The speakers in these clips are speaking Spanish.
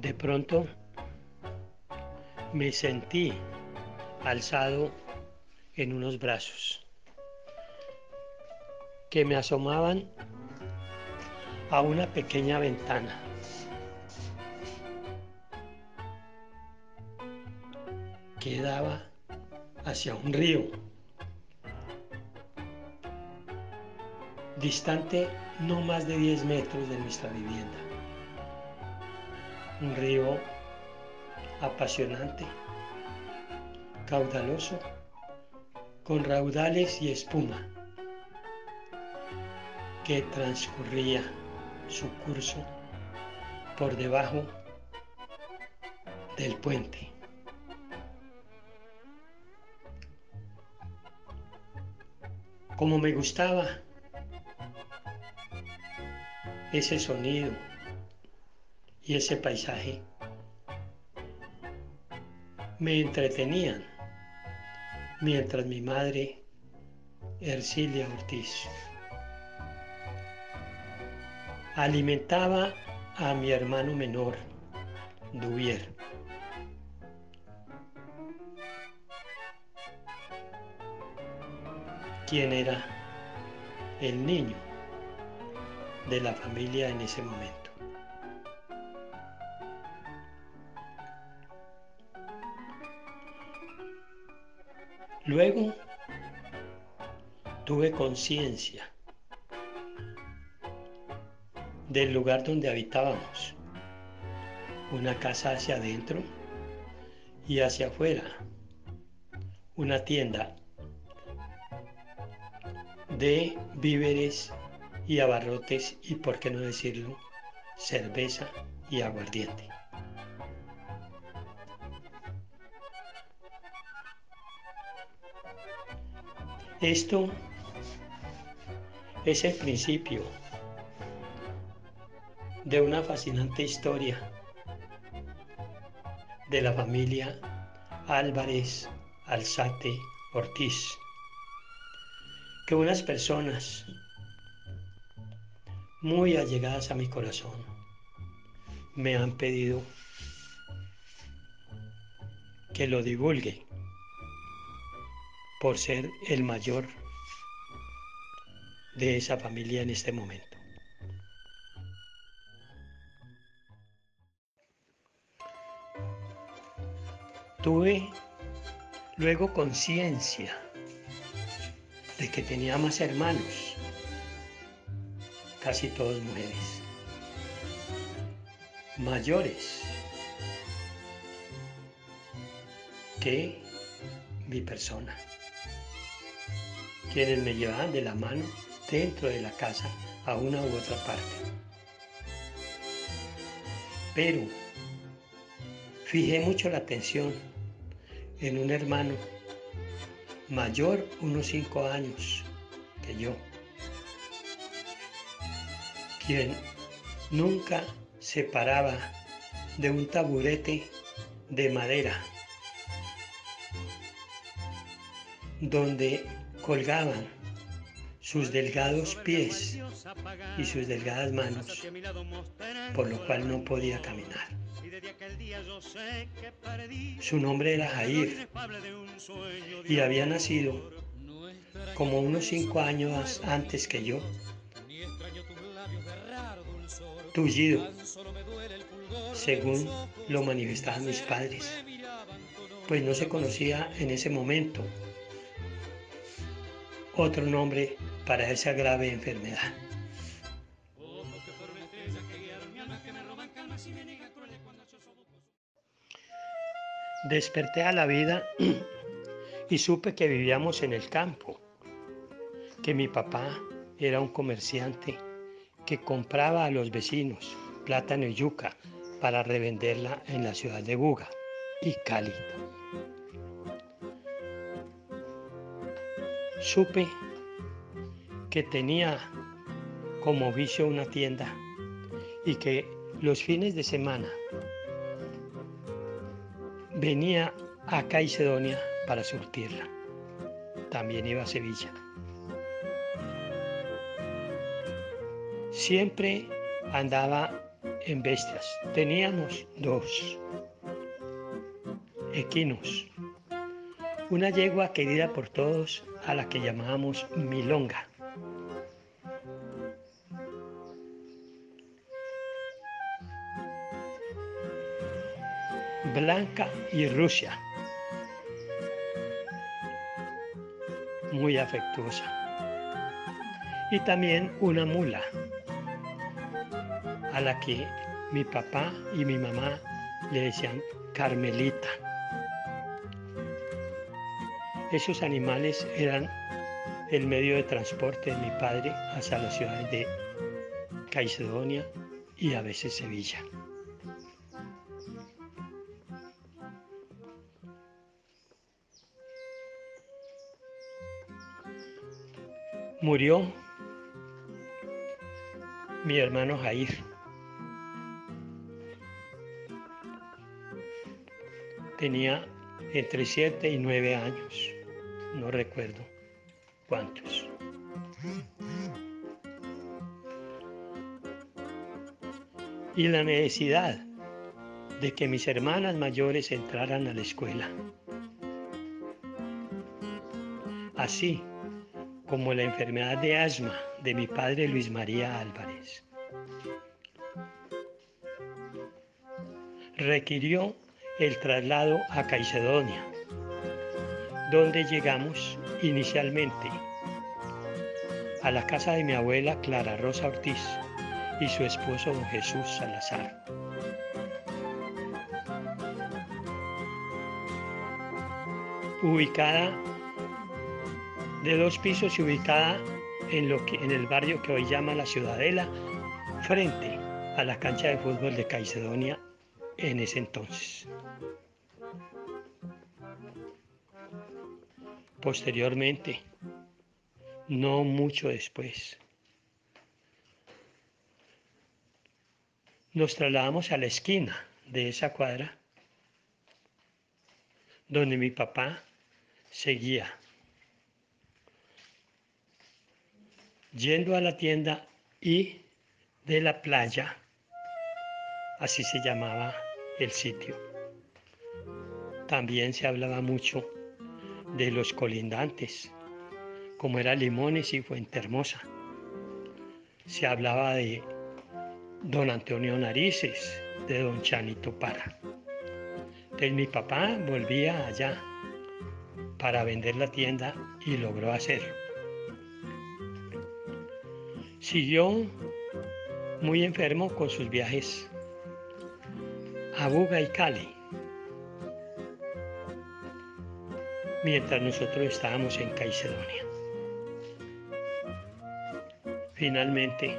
De pronto me sentí alzado en unos brazos que me asomaban a una pequeña ventana. que daba hacia un río, distante no más de 10 metros de nuestra vivienda. Un río apasionante, caudaloso, con raudales y espuma, que transcurría su curso por debajo del puente. Como me gustaba ese sonido y ese paisaje, me entretenían mientras mi madre, Ercilia Ortiz, alimentaba a mi hermano menor, Duvier. quien era el niño de la familia en ese momento. Luego tuve conciencia del lugar donde habitábamos, una casa hacia adentro y hacia afuera, una tienda de víveres y abarrotes y, por qué no decirlo, cerveza y aguardiente. Esto es el principio de una fascinante historia de la familia Álvarez Alzate Ortiz, que unas personas muy allegadas a mi corazón me han pedido que lo divulgue por ser el mayor de esa familia en este momento. Tuve luego conciencia de que tenía más hermanos, casi todos mujeres, mayores que mi persona quienes me llevaban de la mano dentro de la casa a una u otra parte. Pero fijé mucho la atención en un hermano mayor unos cinco años que yo, quien nunca se paraba de un taburete de madera donde colgaban sus delgados pies y sus delgadas manos, por lo cual no podía caminar. Su nombre era Jair y había nacido como unos cinco años antes que yo, tullido, según lo manifestaban mis padres, pues no se conocía en ese momento otro nombre para esa grave enfermedad. Desperté a la vida y supe que vivíamos en el campo, que mi papá era un comerciante que compraba a los vecinos plátano y yuca para revenderla en la ciudad de Buga y Cali. Supe que tenía como vicio una tienda y que los fines de semana venía a Caicedonia para surtirla. También iba a Sevilla. Siempre andaba en bestias. Teníamos dos equinos, una yegua querida por todos a la que llamábamos Milonga. Blanca y Rusia, muy afectuosa. Y también una mula, a la que mi papá y mi mamá le decían Carmelita. Esos animales eran el medio de transporte de mi padre hacia las ciudades de Caicedonia y a veces Sevilla. Murió mi hermano Jair. Tenía entre 7 y 9 años no recuerdo cuántos. Y la necesidad de que mis hermanas mayores entraran a la escuela. Así como la enfermedad de asma de mi padre Luis María Álvarez. Requirió el traslado a Caicedonia donde llegamos inicialmente a la casa de mi abuela Clara Rosa Ortiz y su esposo don Jesús Salazar. Ubicada de dos pisos y ubicada en, lo que, en el barrio que hoy llama la Ciudadela, frente a la cancha de fútbol de Caicedonia en ese entonces. Posteriormente, no mucho después, nos trasladamos a la esquina de esa cuadra donde mi papá seguía yendo a la tienda y de la playa, así se llamaba el sitio. También se hablaba mucho de los colindantes, como era Limones y Fuentehermosa. Se hablaba de don Antonio Narices, de don Chanito Para. Entonces mi papá volvía allá para vender la tienda y logró hacerlo. Siguió muy enfermo con sus viajes a Buga y Cali mientras nosotros estábamos en Caicedonia. Finalmente,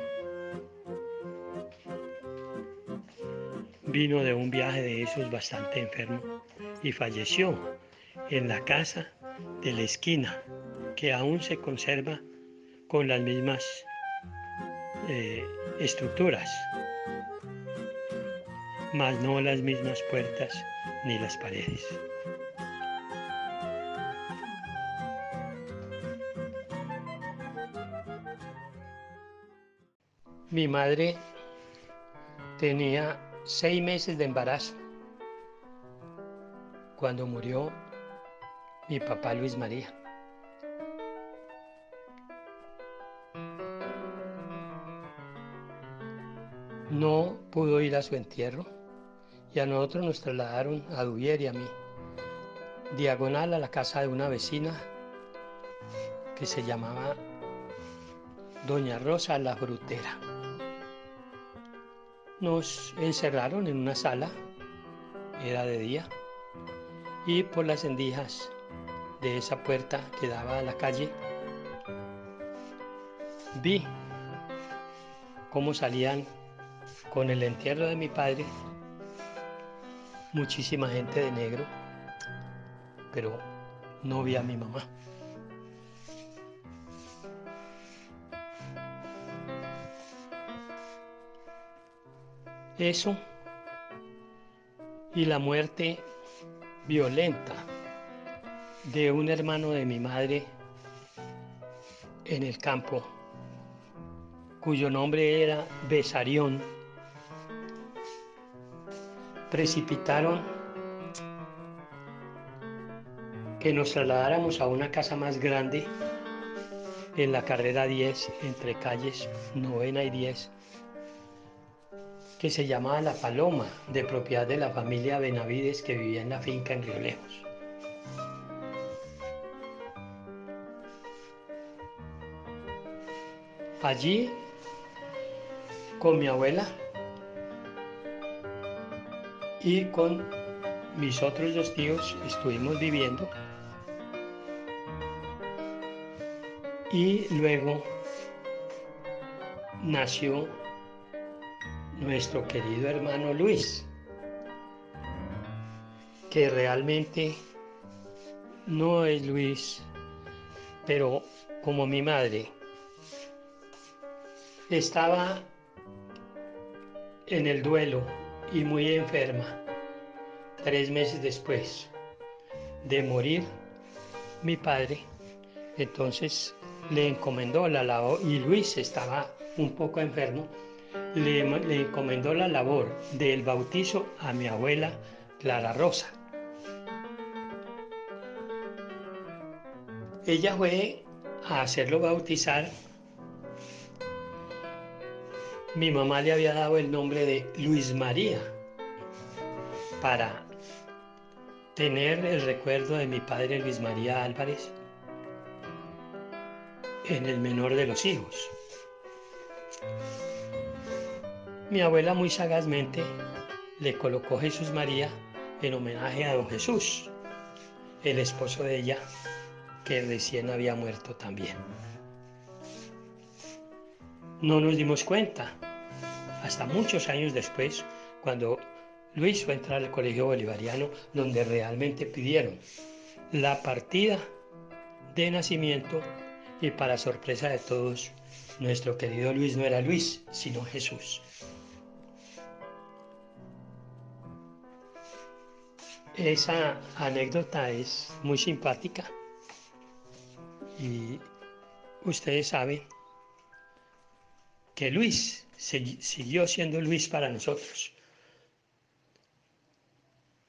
vino de un viaje de esos bastante enfermo y falleció en la casa de la esquina, que aún se conserva con las mismas eh, estructuras, mas no las mismas puertas ni las paredes. Mi madre tenía seis meses de embarazo cuando murió mi papá Luis María. No pudo ir a su entierro y a nosotros nos trasladaron a Duvier y a mí, diagonal a la casa de una vecina que se llamaba Doña Rosa la Frutera. Nos encerraron en una sala, era de día, y por las endijas de esa puerta que daba a la calle, vi cómo salían con el entierro de mi padre muchísima gente de negro, pero no vi a mi mamá. Eso. Y la muerte violenta de un hermano de mi madre en el campo, cuyo nombre era Besarión, precipitaron que nos trasladáramos a una casa más grande en la carrera 10 entre calles novena y 10 que se llamaba La Paloma, de propiedad de la familia Benavides que vivía en la finca en Río Lejos. Allí, con mi abuela y con mis otros dos tíos, estuvimos viviendo y luego nació nuestro querido hermano Luis, que realmente no es Luis, pero como mi madre estaba en el duelo y muy enferma, tres meses después de morir mi padre, entonces le encomendó la labor, y Luis estaba un poco enfermo, le, encomendó la labor del bautizo a mi abuela Clara Rosa. Ella fue a hacerlo bautizar. Mi mamá le había dado el nombre de Luis María para tener el recuerdo de mi padre Luis María Álvarez en el menor de los hijos. Mi abuela muy sagazmente le colocó Jesús María en homenaje a don Jesús, el esposo de ella, que recién había muerto también. No nos dimos cuenta, hasta muchos años después, cuando Luis fue a entrar al colegio bolivariano, donde realmente pidieron la partida de nacimiento y para sorpresa de todos, nuestro querido Luis no era Luis, sino Jesús. Esa anécdota es muy simpática y ustedes saben que Luis siguió siendo Luis para nosotros.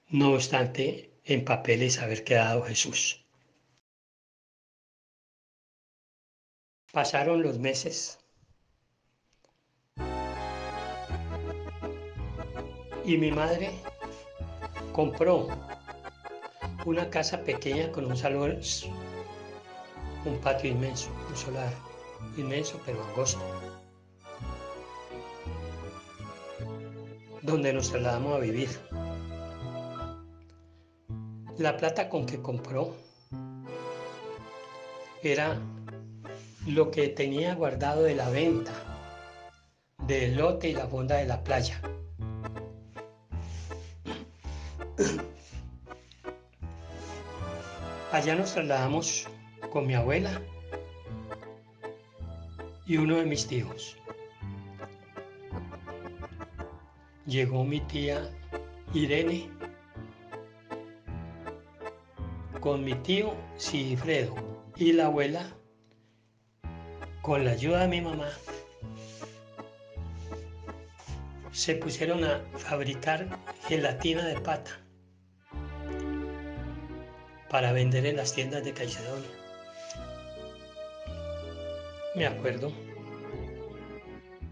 No obstante, en papeles haber quedado Jesús. Pasaron los meses y mi madre compró una casa pequeña con un salón, un patio inmenso, un solar inmenso pero angosto, donde nos trasladamos a vivir. La plata con que compró era lo que tenía guardado de la venta del lote y la fonda de la playa. Allá nos trasladamos con mi abuela y uno de mis tíos. Llegó mi tía Irene con mi tío Sigifredo y la abuela con la ayuda de mi mamá, se pusieron a fabricar gelatina de pata para vender en las tiendas de Caicedonia. Me acuerdo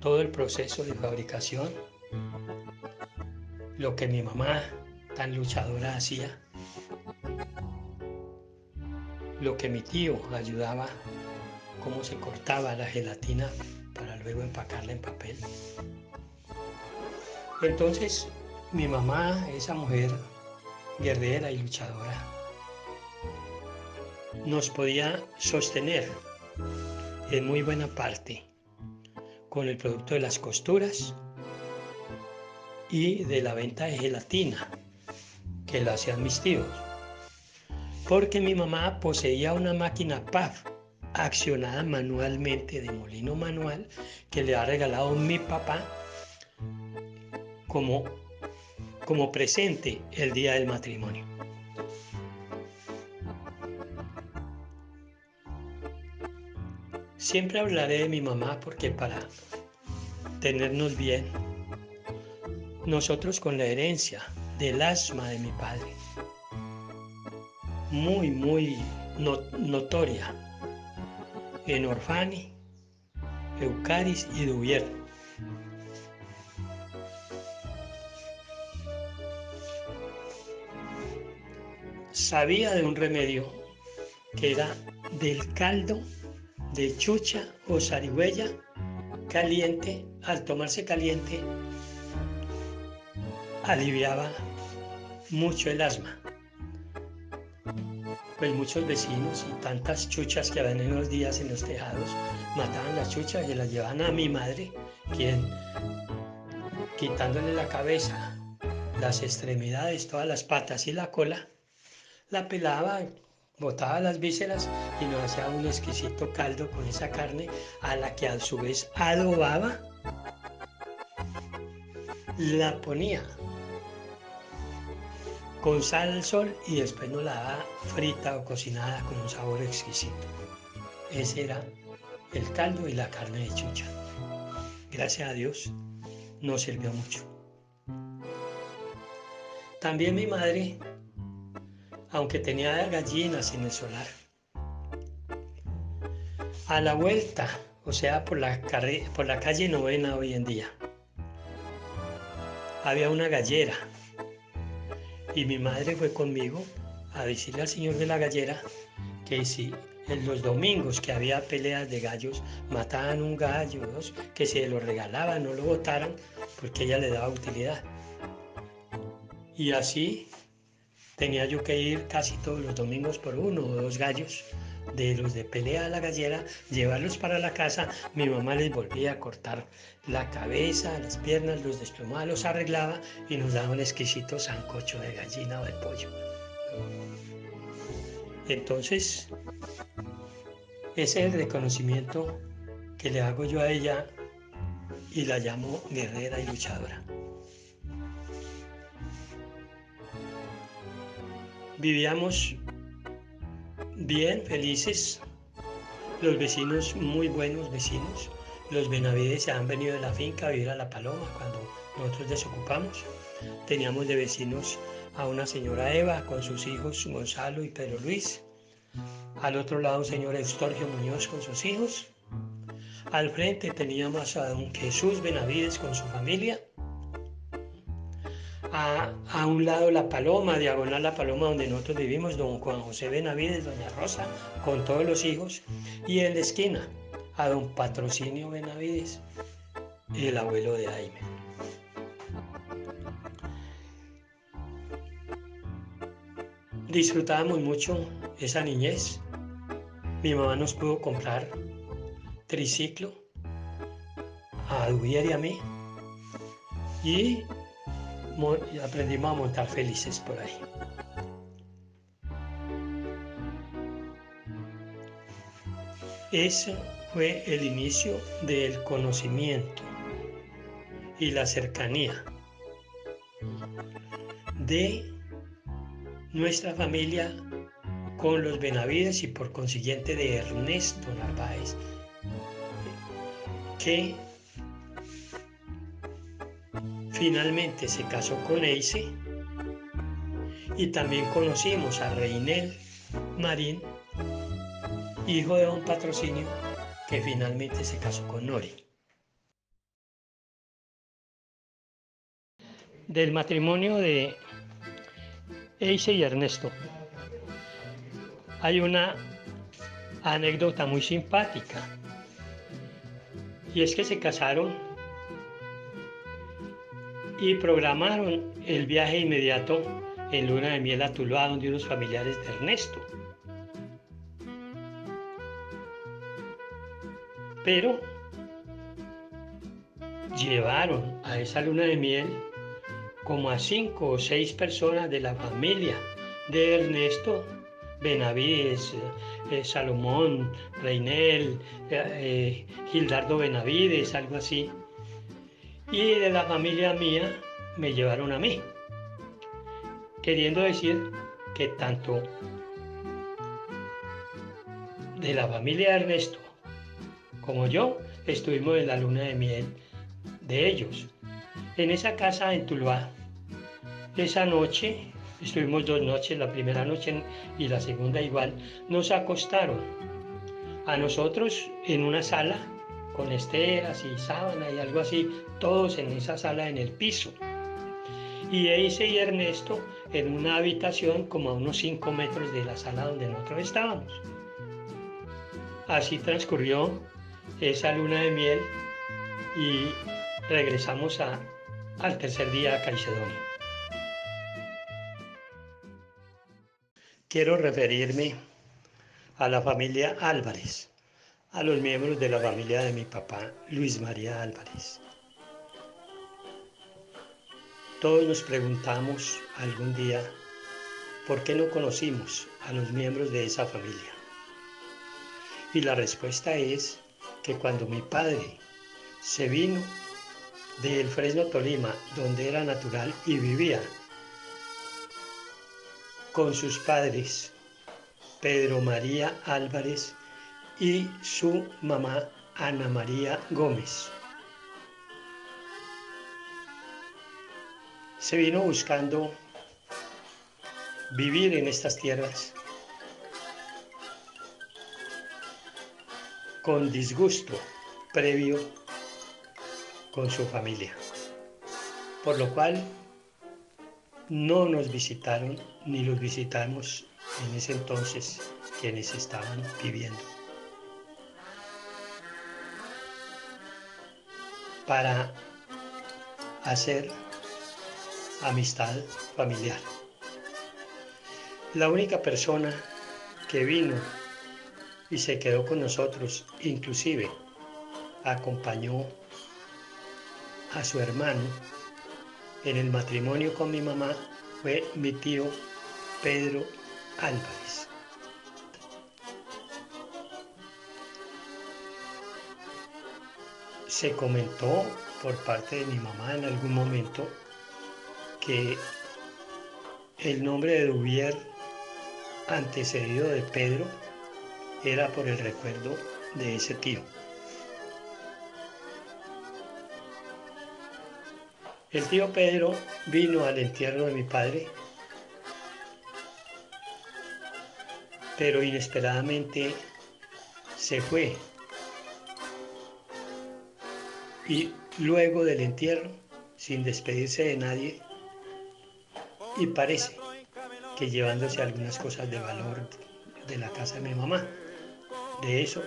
todo el proceso de fabricación, lo que mi mamá tan luchadora hacía, lo que mi tío ayudaba cómo se cortaba la gelatina para luego empacarla en papel. Entonces, mi mamá, esa mujer guerrera y luchadora, nos podía sostener en muy buena parte con el producto de las costuras y de la venta de gelatina que la hacían mis tíos. Porque mi mamá poseía una máquina PAF accionada manualmente de molino manual que le ha regalado mi papá como, como presente el día del matrimonio. Siempre hablaré de mi mamá porque para tenernos bien, nosotros con la herencia del asma de mi padre. Muy, muy notoria en Orfani, Eucaris y Duvier. Sabía de un remedio que era del caldo de chucha o zarigüeya caliente, al tomarse caliente, aliviaba mucho el asma. Pues muchos vecinos y tantas chuchas que habían en los días en los tejados mataban las chuchas y las llevaban a mi madre, quien quitándole la cabeza, las extremidades, todas las patas y la cola, la pelaba botaba las vísceras y nos hacía un exquisito caldo con esa carne a la que a su vez adobaba, la ponía con sal al sol y después nos la daba frita o cocinada con un sabor exquisito. Ese era el caldo y la carne de chucha. Gracias a Dios nos sirvió mucho. También mi madre aunque tenía gallinas en el solar. A la vuelta, o sea, por la, calle novena hoy en día, había una gallera y mi madre fue conmigo a decirle al señor de la gallera que si en los domingos que había peleas de gallos mataban un gallo, dos, que se lo regalaban, no lo botaran, porque ella le daba utilidad. Y así tenía yo que ir casi todos los domingos por uno o dos gallos de los de pelea a la gallera, llevarlos para la casa, mi mamá les volvía a cortar la cabeza, las piernas, los desplomaba, los arreglaba y nos daba un exquisito sancocho de gallina o de pollo. Entonces, ese es el reconocimiento que le hago yo a ella y la llamo guerrera y luchadora. Vivíamos bien, felices, los vecinos muy buenos vecinos. Los Benavides se han venido de la finca a vivir a La Paloma cuando nosotros desocupamos. Teníamos de vecinos a una señora Eva con sus hijos Gonzalo y Pedro Luis. Al otro lado un señor Estorgio Muñoz con sus hijos. Al frente teníamos a don Jesús Benavides con su familia a, un lado La Paloma, diagonal La Paloma, donde nosotros vivimos, don Juan José Benavides, doña Rosa, con todos los hijos, y en la esquina a don Patrocinio Benavides, el abuelo de Jaime. Disfrutábamos mucho esa niñez. Mi mamá nos pudo comprar triciclo a Dubier y a mí. Y y aprendimos a montar felices por ahí. Ese fue el inicio del conocimiento y la cercanía de nuestra familia con los Benavides y por consiguiente de Ernesto Narváez, que Finalmente se casó con Eise y también conocimos a Reinel Marín, hijo de un patrocinio, que finalmente se casó con Nori. Del matrimonio de Eise y Ernesto hay una anécdota muy simpática y es que se casaron y programaron el viaje inmediato en luna de miel a Tuluá, donde unos familiares de Ernesto. Pero llevaron a esa luna de miel como a cinco o seis personas de la familia de Ernesto, Benavides, eh, Salomón, Reinel, eh, eh, Gildardo Benavides, algo así y de la familia mía me llevaron a mí. Queriendo decir que tanto de la familia Ernesto como yo estuvimos en la luna de miel de ellos. En esa casa en Tuluá Esa noche, estuvimos dos noches, la primera noche y la segunda igual, nos acostaron a nosotros en una sala con esteras y sábana y algo así, todos en esa sala en el piso. Y Eise y Ernesto en una habitación como a unos 5 metros de la sala donde nosotros estábamos. Así transcurrió esa luna de miel y regresamos a, al tercer día a Caicedonia. Quiero referirme a la familia Álvarez, a los miembros de la familia de mi papá, Luis María Álvarez. Todos nos preguntamos algún día por qué no conocimos a los miembros de esa familia. Y la respuesta es que cuando mi padre se vino del Fresno Tolima, donde era natural y vivía con sus padres, Pedro María Álvarez y su mamá Ana María Gómez. se vino buscando vivir en estas tierras con disgusto previo con su familia, por lo cual no nos visitaron ni los visitamos en ese entonces quienes estaban viviendo. Para hacer amistad familiar. La única persona que vino y se quedó con nosotros, inclusive acompañó a su hermano en el matrimonio con mi mamá, fue mi tío Pedro Álvarez. Se comentó por parte de mi mamá en algún momento que el nombre de Duvier, antecedido de Pedro, era por el recuerdo de ese tío. El tío Pedro vino al entierro de mi padre, pero inesperadamente se fue. Y luego del entierro, sin despedirse de nadie, y parece que llevándose algunas cosas de valor de la casa de mi mamá. De eso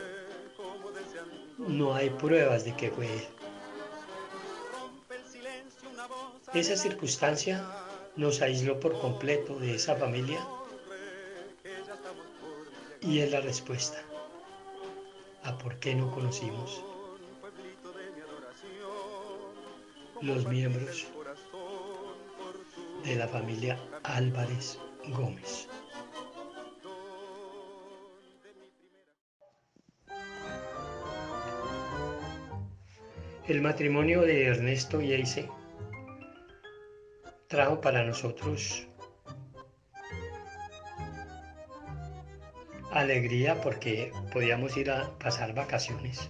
no hay pruebas de que fue él. Esa circunstancia nos aisló por completo de esa familia y es la respuesta a por qué no conocimos los miembros de la familia Álvarez Gómez. El matrimonio de Ernesto y Eise trajo para nosotros alegría porque podíamos ir a pasar vacaciones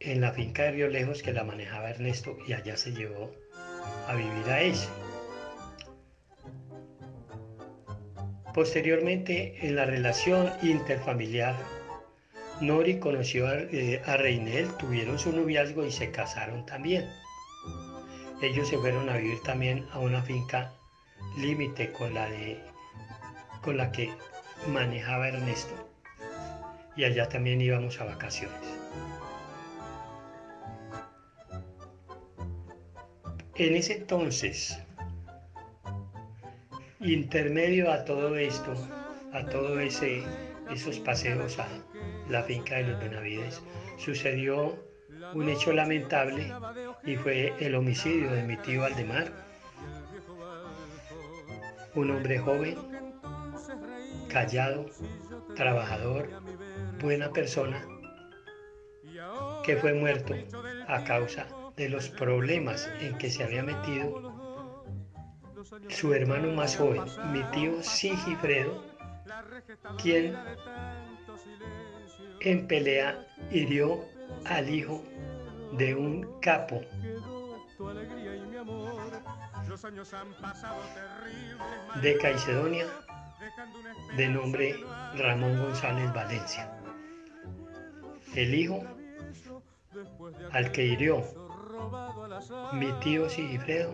en la finca de Río Lejos que la manejaba Ernesto y allá se llevó a vivir a Eise. Posteriormente, en la relación interfamiliar, Nori conoció a, eh, Reinel, tuvieron su noviazgo y se casaron también. Ellos se fueron a vivir también a una finca límite con la de con la que manejaba Ernesto. Y allá también íbamos a vacaciones. En ese entonces, intermedio a todo esto, a todo ese esos paseos a la finca de los Benavides, sucedió un hecho lamentable y fue el homicidio de mi tío Aldemar, un hombre joven, callado, trabajador, buena persona, que fue muerto a causa de los problemas en que se había metido su hermano más joven, mi tío Sigifredo, quien en pelea hirió al hijo de un capo de Caicedonia, de nombre Ramón González Valencia. El hijo al que hirió mi tío Sigifredo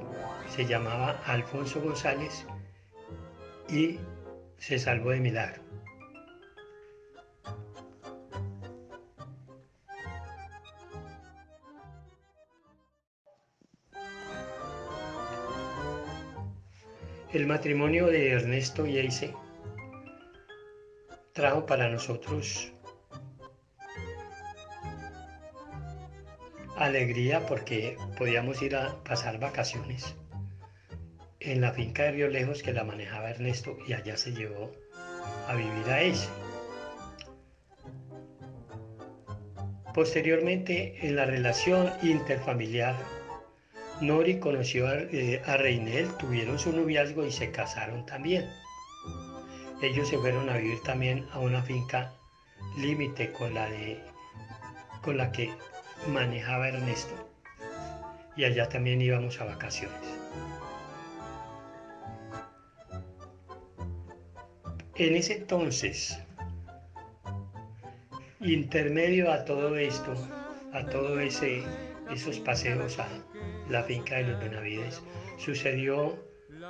se llamaba Alfonso González y se salvó de milagro. El matrimonio de Ernesto y Eise trajo para nosotros alegría porque podíamos ir a pasar vacaciones en la finca de Río Lejos que la manejaba Ernesto y allá se llevó a vivir a Eise. Posteriormente, en la relación interfamiliar Nori conoció a, eh, Reinel, tuvieron su noviazgo y se casaron también. Ellos se fueron a vivir también a una finca límite con la de con la que manejaba Ernesto. Y allá también íbamos a vacaciones. En ese entonces, intermedio a todo esto, a todo ese esos paseos a la finca de los Benavides, sucedió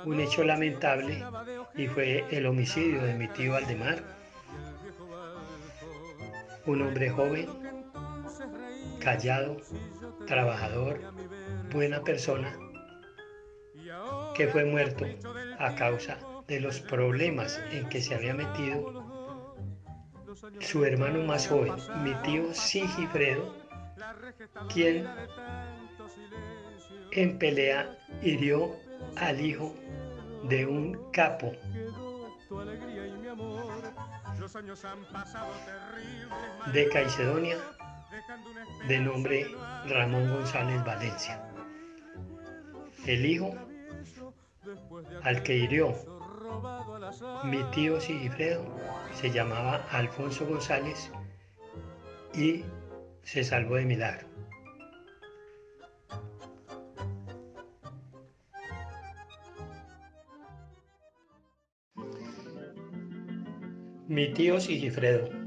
un hecho lamentable y fue el homicidio de mi tío Aldemar, un hombre joven, callado, trabajador, buena persona, que fue muerto a causa de los problemas en que se había metido su hermano más joven, mi tío Sigifredo, quien en pelea hirió al hijo de un capo. de Caicedonia de nombre Ramón González Valencia. El hijo al que hirió mi tío Sigifredo se llamaba Alfonso González y se salvó de milagro. Mi tío Sigifredo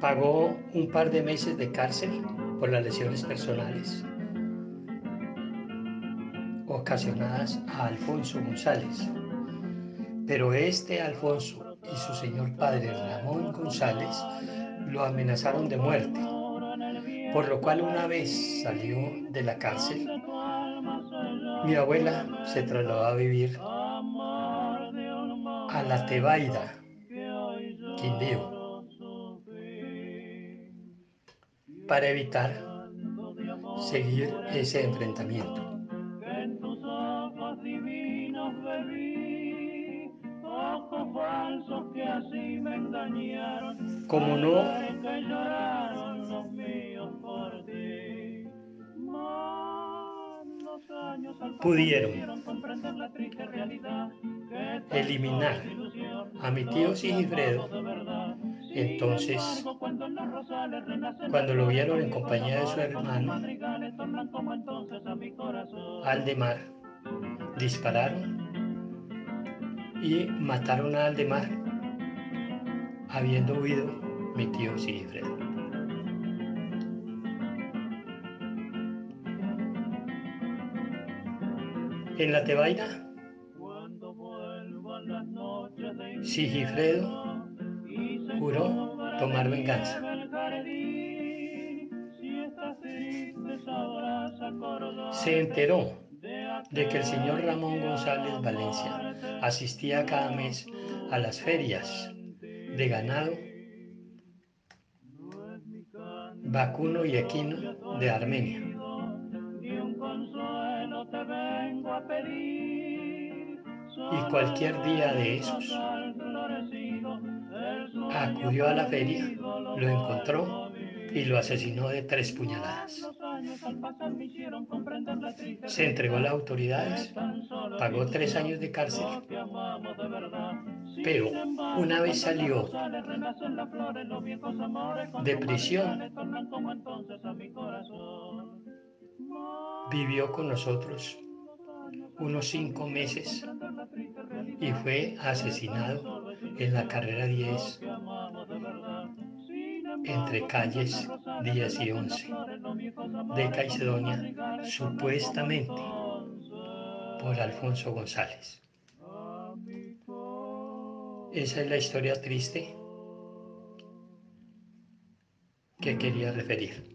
pagó un par de meses de cárcel por las lesiones personales ocasionadas a Alfonso González. Pero este Alfonso y su señor padre Ramón González lo amenazaron de muerte, por lo cual una vez salió de la cárcel, mi abuela se trasladó a vivir a la Tebaida, Quindío, para evitar seguir ese enfrentamiento. Como no pudieron eliminar a mi tío Sigifredo, entonces cuando lo vieron en compañía de su hermano Aldemar, dispararon y mataron a Aldemar, habiendo huido mi tío Sigifredo. En la Tebaida, Sigifredo tomar venganza. Se enteró de que el señor Ramón González Valencia asistía cada mes a las ferias de ganado vacuno y equino de Armenia. Y cualquier día de esos acudió a la feria, lo encontró y lo asesinó de tres puñaladas. Se entregó a las autoridades, pagó tres años de cárcel, pero una vez salió de prisión, vivió con nosotros unos cinco meses y fue asesinado en la carrera 10 entre calles 10 y 11 de Caicedonia, supuestamente por Alfonso González. Esa es la historia triste que quería referir.